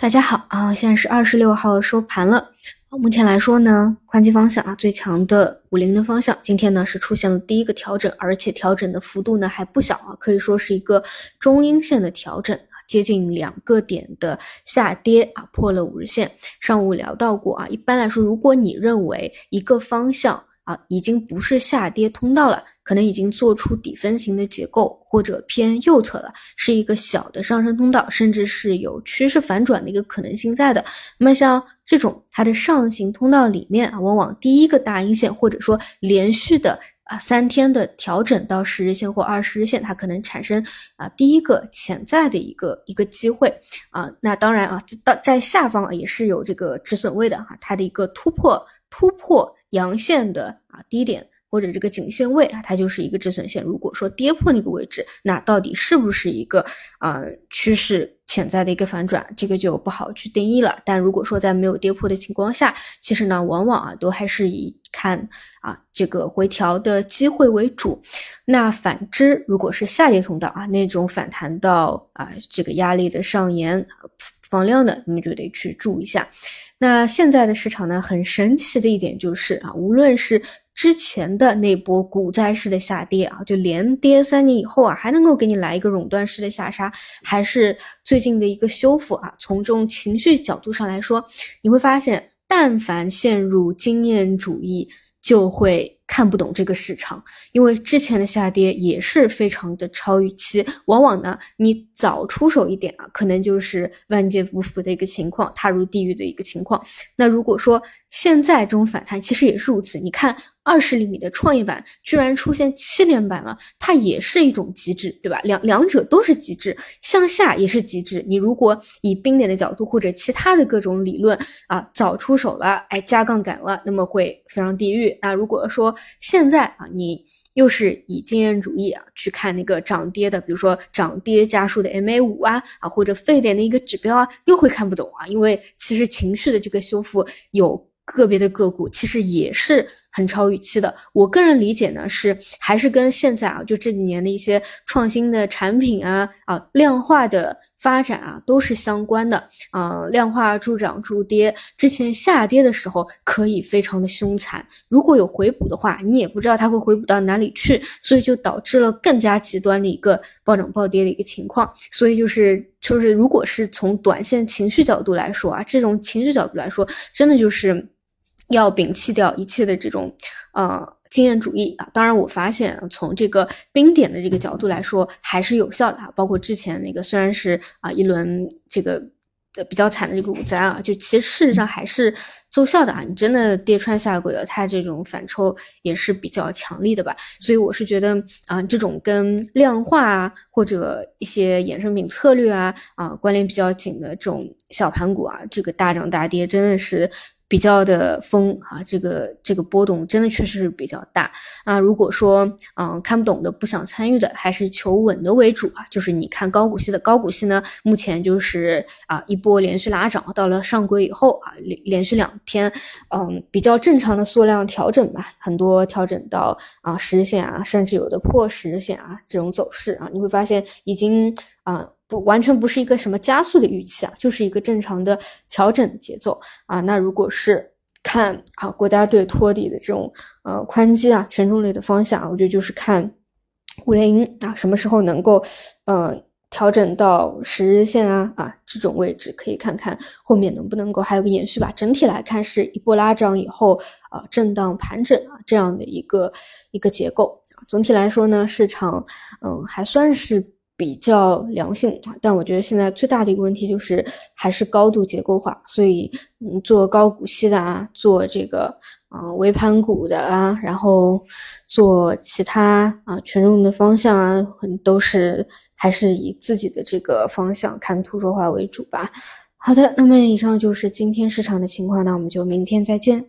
大家好啊，现在是二十六号收盘了。目前来说呢，宽基方向啊最强的五零的方向，今天呢是出现了第一个调整，而且调整的幅度呢还不小啊，可以说是一个中阴线的调整，接近两个点的下跌啊，破了五日线。上午聊到过啊，一般来说，如果你认为一个方向啊已经不是下跌通道了。可能已经做出底分型的结构，或者偏右侧了，是一个小的上升通道，甚至是有趋势反转的一个可能性在的。那么像这种它的上行通道里面啊，往往第一个大阴线，或者说连续的啊三天的调整到十日线或二十日线，它可能产生啊第一个潜在的一个一个机会啊。那当然啊，到在下方啊也是有这个止损位的哈，它的一个突破突破阳线的啊低点。或者这个颈线位啊，它就是一个止损线。如果说跌破那个位置，那到底是不是一个啊趋势潜在的一个反转，这个就不好去定义了。但如果说在没有跌破的情况下，其实呢，往往啊都还是以看啊这个回调的机会为主。那反之，如果是下跌通道啊那种反弹到啊这个压力的上沿放量的，你们就得去注意一下。那现在的市场呢，很神奇的一点就是啊，无论是之前的那波股灾式的下跌啊，就连跌三年以后啊，还能够给你来一个垄断式的下杀，还是最近的一个修复啊。从这种情绪角度上来说，你会发现，但凡陷入经验主义，就会。看不懂这个市场，因为之前的下跌也是非常的超预期，往往呢，你早出手一点啊，可能就是万劫不复的一个情况，踏入地狱的一个情况。那如果说现在这种反弹其实也是如此，你看。二十厘米的创业板居然出现七连板了，它也是一种极致，对吧？两两者都是极致，向下也是极致。你如果以冰点的角度或者其他的各种理论啊，早出手了，哎，加杠杆了，那么会非常地狱。那如果说现在啊，你又是以经验主义啊去看那个涨跌的，比如说涨跌家数的 MA 五啊啊，或者沸点的一个指标啊，又会看不懂啊，因为其实情绪的这个修复有。个别的个股其实也是很超预期的。我个人理解呢，是还是跟现在啊，就这几年的一些创新的产品啊啊量化的发展啊都是相关的啊。量化助涨助跌，之前下跌的时候可以非常的凶残，如果有回补的话，你也不知道它会回补到哪里去，所以就导致了更加极端的一个暴涨暴跌的一个情况。所以就是就是，如果是从短线情绪角度来说啊，这种情绪角度来说，真的就是。要摒弃掉一切的这种，呃，经验主义啊。当然，我发现从这个冰点的这个角度来说，还是有效的啊。包括之前那个，虽然是啊一轮这个比较惨的这个股灾啊，就其实事实上还是奏效的啊。你真的跌穿下轨了，它这种反抽也是比较强力的吧。所以我是觉得啊，这种跟量化啊或者一些衍生品策略啊啊关联比较紧的这种小盘股啊，这个大涨大跌真的是。比较的疯啊，这个这个波动真的确实是比较大啊。如果说嗯看不懂的不想参与的，还是求稳的为主啊。就是你看高股息的高股息呢，目前就是啊一波连续拉涨，到了上轨以后啊连连续两天嗯比较正常的缩量调整吧，很多调整到啊十日线啊，甚至有的破十日线啊这种走势啊，你会发现已经啊。不完全不是一个什么加速的预期啊，就是一个正常的调整节奏啊。那如果是看啊国家队托底的这种呃宽基啊权重类的方向，我觉得就是看五零啊什么时候能够呃调整到十日线啊啊这种位置，可以看看后面能不能够还有个延续吧。整体来看是一波拉涨以后啊震荡盘整啊这样的一个一个结构。总体来说呢，市场嗯还算是。比较良性但我觉得现在最大的一个问题就是还是高度结构化，所以嗯，做高股息的啊，做这个嗯微盘股的啊，然后做其他啊权重的方向啊，都是还是以自己的这个方向看图说话为主吧。好的，那么以上就是今天市场的情况，那我们就明天再见。